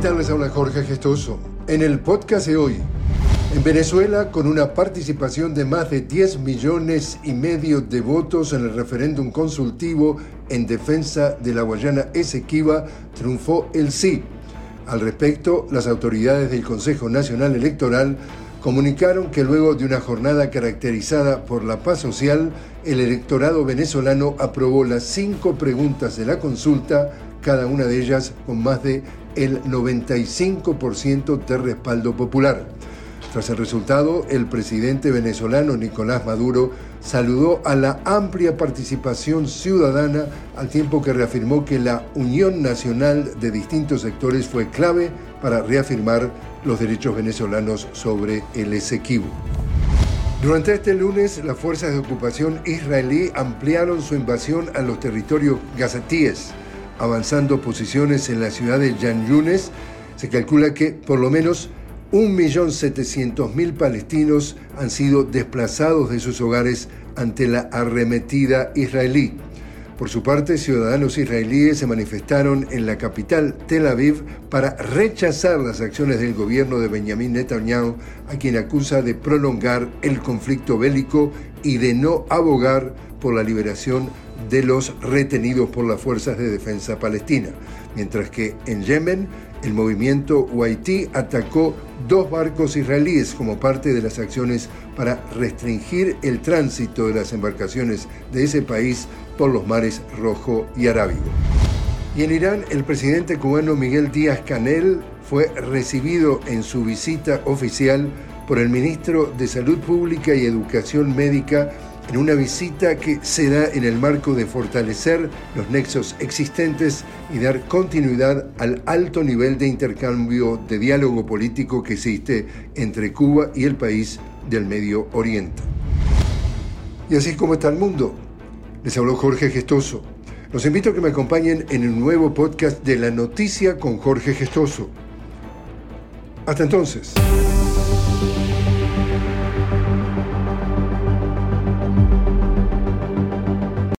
¿qué? Les habla Jorge Gestoso. En el podcast de hoy, en Venezuela, con una participación de más de 10 millones y medio de votos en el referéndum consultivo en defensa de la Guayana Esequiba, triunfó el sí. Al respecto, las autoridades del Consejo Nacional Electoral comunicaron que luego de una jornada caracterizada por la paz social, el electorado venezolano aprobó las cinco preguntas de la consulta, cada una de ellas con más de el 95% de respaldo popular. Tras el resultado, el presidente venezolano Nicolás Maduro saludó a la amplia participación ciudadana al tiempo que reafirmó que la unión nacional de distintos sectores fue clave para reafirmar los derechos venezolanos sobre el Esequibo. Durante este lunes, las fuerzas de ocupación israelí ampliaron su invasión a los territorios gazatíes, avanzando posiciones en la ciudad de Yunes. Se calcula que por lo menos 1.700.000 palestinos han sido desplazados de sus hogares ante la arremetida israelí. Por su parte, ciudadanos israelíes se manifestaron en la capital, Tel Aviv, para rechazar las acciones del gobierno de Benjamin Netanyahu, a quien acusa de prolongar el conflicto bélico y de no abogar por la liberación de los retenidos por las fuerzas de defensa palestina, mientras que en Yemen el movimiento Waití atacó dos barcos israelíes como parte de las acciones para restringir el tránsito de las embarcaciones de ese país por los mares Rojo y Arábigo. Y en Irán, el presidente cubano Miguel Díaz Canel fue recibido en su visita oficial por el ministro de Salud Pública y Educación Médica en una visita que se da en el marco de fortalecer los nexos existentes y dar continuidad al alto nivel de intercambio de diálogo político que existe entre Cuba y el país del Medio Oriente. Y así es como está el mundo. Les habló Jorge Gestoso. Los invito a que me acompañen en un nuevo podcast de La Noticia con Jorge Gestoso. Hasta entonces.